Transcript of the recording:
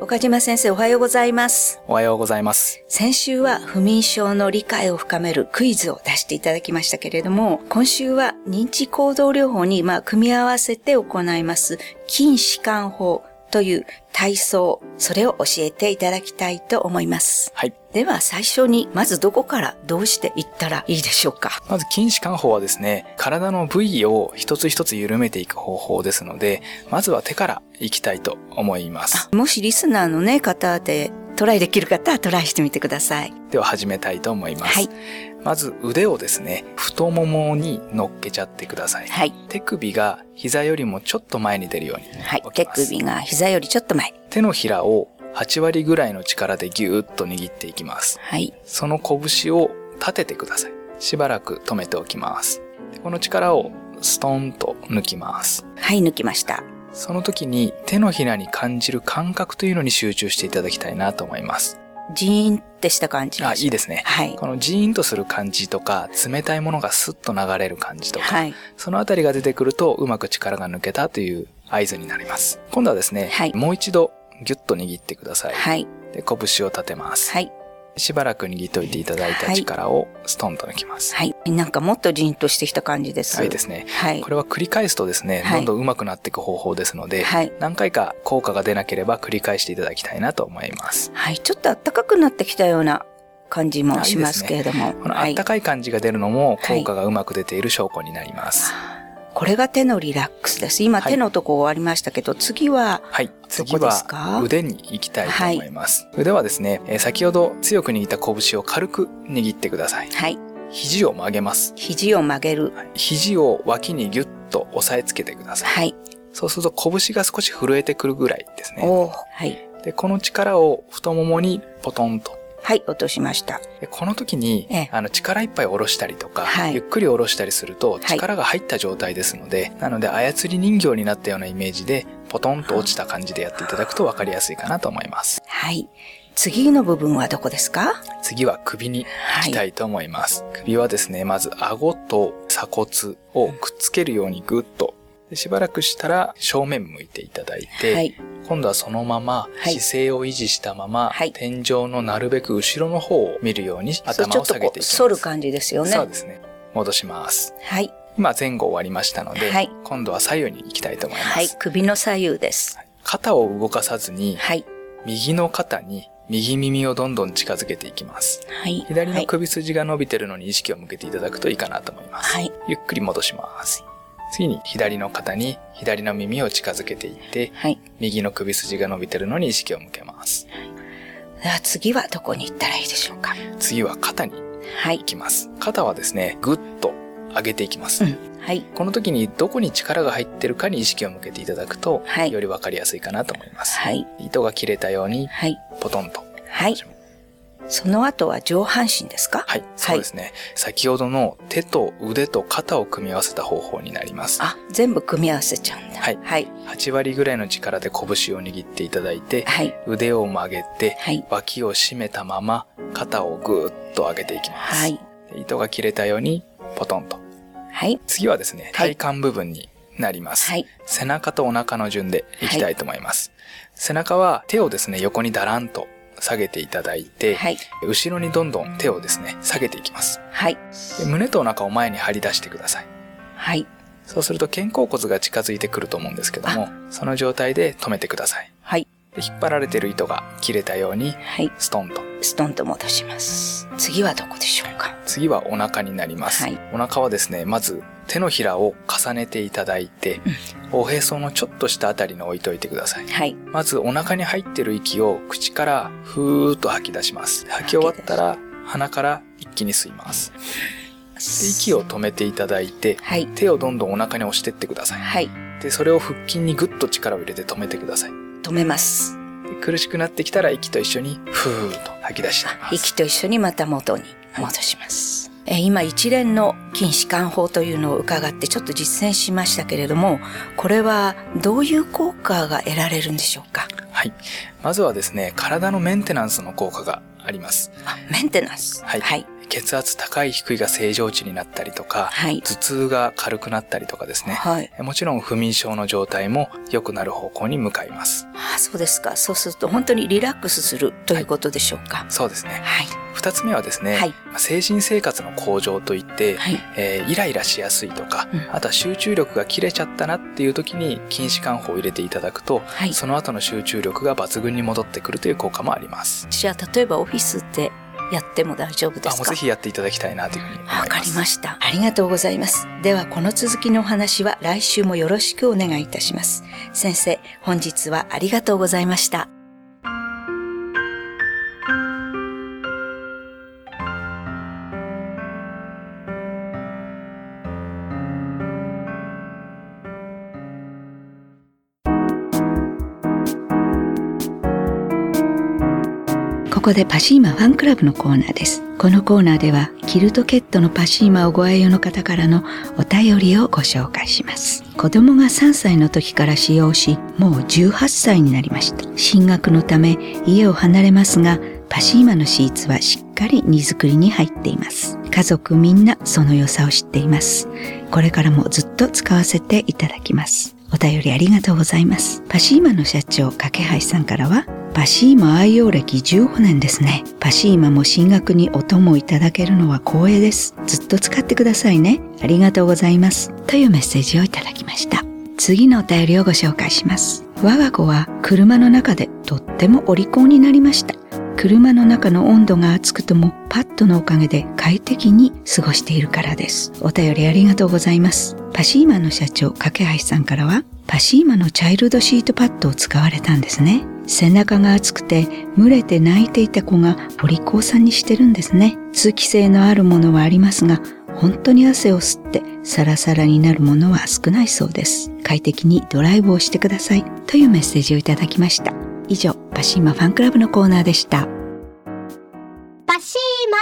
岡島先生おはようございます。おはようございます。先週は不眠症の理解を深めるクイズを出していただきましたけれども、今週は認知行動療法にまあ組み合わせて行います筋弛緩法という体操、それを教えていただきたいと思います。はい。では最初にまずどこからどうしていったらいいでしょうか？まず筋弛緩法はですね、体の部位を一つ一つ緩めていく方法ですので、まずは手からいきたいと思います。あもしリスナーのね、方でトライできる方はトライしてみてください。では始めたいと思います。はい。まず腕をですね、太ももに乗っけちゃってください。はい。手首が膝よりもちょっと前に出るようにはい。手。首が膝よりちょっと前。手のひらを8割ぐらいの力でギューッと握っていきます。はい。その拳を立ててください。しばらく止めておきます。この力をストンと抜きます。はい、抜きました。その時に手のひらに感じる感覚というのに集中していただきたいなと思います。ジーンってした感じあ、いいですね。はい。このジーンとする感じとか、冷たいものがスッと流れる感じとか、はい。そのあたりが出てくるとうまく力が抜けたという合図になります。今度はですね、はいもう一度ギュッと握ってください。はい。で、拳を立てます。はい。しばらく握っておいていただいた力をストンと抜きます。はい。なんかもっとジーンとしてきた感じです。はいですね。はいこ。れは繰り返すとですね、はいどんどん上手くなっていく方法ですので、はい何回か効果が出なければ繰り返していただきたいなと思います。はい。ちょっと暖かくなってきたような感じもしますけれども。このはいあったかい感じが出るのも効果がうまく出ている証拠になります。これが手のリラックスです。今、はい手のとこ終わりましたけど、次は、はい。次どこですか？は腕に行きたいと思います。腕はですね、えー先ほど強く握った拳を軽く握ってください。はい。肘を曲げます。肘を曲げる。はい肘を脇にギュッと押さえつけてください。はい。そうすると拳が少し震えてくるぐらいですね。はい。で、この力を太ももにポトンとはい、落としました。でこの時にええ、あの、力いっぱい下ろしたりとか、はいゆっくり下ろしたりすると、い力が入った状態ですので、なので、操り人形になったようなイメージで、ポトンと落ちた感じでやっていただくと分かりやすいかなと思います。はい。次の部分はどこですか？次は首に行きたいと思います。首はですね、まず顎と鎖骨をくっつけるようにぐっと、でしばらくしたら正面向いていただいて、はい。今度はそのままはい姿勢を維持したまま、はい天井のなるべく後ろの方を見るように頭を下げていきます。反る感じですよね。そうですね。戻します。はい。今前後終わりましたので、はい今度は左右に行きたいと思います。はい。首の左右です。肩を動かさずに、はい。右の肩に右耳をどんどん近づけていきます。はい。左のはい。首筋が伸びてるのに意識を向けていただくといいかなと思います。はい。ゆっくり戻します。次に左の肩に左の耳を近づけていって、はい。右の首筋が伸びてるのに意識を向けます。では次はどこに行ったらいいでしょうか？次は肩にはい行。きます。肩はですね、ぐっと上げていきます。うん。はい。この時にどこに力が入ってるかに意識を向けていただくと、はいよりわかりやすいかなと思います。はい。糸が切れたように、はい。ポトンと。はい。その後は上半身ですか？はい、そうですね。先ほどの手と腕と肩を組み合わせた方法になります。あ、全部組み合わせちゃうんだ。はいはい。8割ぐらいの力で拳を握っていただいて、はい。腕を曲げて、はい。脇を締めたまま、肩をぐーっと上げていきます。はい。で糸が切れたように、ポトンと。はい。次はですね、はい体幹部分になります。はい。背中とお腹の順でいきたいと思います。背中は手をですね、横にだらんと下げていただいて、はい。後ろにどんどん手をですね、下げていきます。はい。で胸とお腹を前に張り出してください。はい。そうすると肩甲骨が近づいてくると思うんですけども、その状態で止めてください。はい。で引っ張られている糸が切れたように、はい。ストンと。ストンと戻します。次はどこでしょうか？次はお腹になります。はいお腹はですね、まず手のひらを重ねていただいて、おへそのちょっとしたあたりに置いといてください。はい。まずお腹に入ってる息を口からふーっと吐き出します。吐き終わったら鼻から一気に吸います。で息を止めていただいて、はい。手をどんどんお腹に押してってください。はい。で、それを腹筋にぐっと力を入れて止めてください。止めます。で苦しくなってきたら息と一緒にふーっと吐き出します。息と一緒にまた元に戻します。えー今一連の筋弛緩法というのを伺ってちょっと実践しましたけれども、これはどういう効果が得られるんでしょうか？はい。まずはですね、体のメンテナンスの効果があります。あ、メンテナンス？はいはい。血圧高い低いが正常値になったりとか、はい、頭痛が軽くなったりとかですね、はい、もちろん不眠症の状態も良くなる方向に向かいます。ああそうですか。そうすると本当にリラックスするということでしょうか？そうですね。はい。二つ目はですね、はい、精神生活の向上といって、はい、えー、イライラしやすいとか、うん、あとは集中力が切れちゃったなっていう時に筋弛緩法を入れていただくと、はい、その後の集中力が抜群に戻ってくるという効果もあります。じゃあ例えばオフィスでやっても大丈夫ですか？ぜひやっていただきたいなというふうに。わかりました。ありがとうございます。では、この続きのお話は来週もよろしくお願いいたします。先生、本日はありがとうございました。ここでパシーマファンクラブのコーナーです。このコーナーでは、キルトケットのパシーマをご愛用の方からのお便りをご紹介します。子供が3歳の時から使用し、もう18歳になりました。進学のため家を離れますが、パシーマのシーツはしっかり荷造りに入っています。家族みんなその良さを知っています。これからもずっと使わせていただきます。お便りありがとうございます。パシーマの社長、架橋さんからは、パシーマ愛用歴15年ですね。パシーマも進学にお供いただけるのは光栄です。ずっと使ってくださいね。ありがとうございます。というメッセージをいただきました。次のお便りをご紹介します。我が子は車の中でとってもお利口になりました。車の中の温度が暑くともパッドのおかげで快適に過ごしているからです。お便りありがとうございます。パシーマの社長、架橋さんからは、パシーマのチャイルドシートパッドを使われたんですね。背中が熱くて蒸れて泣いていた子がお利口さんにしてるんですね。通気性のあるものはありますが、本当に汗を吸ってサラサラになるものは少ないそうです。快適にドライブをしてくださいというメッセージをいただきました。以上、パシーマファンクラブのコーナーでした。パシ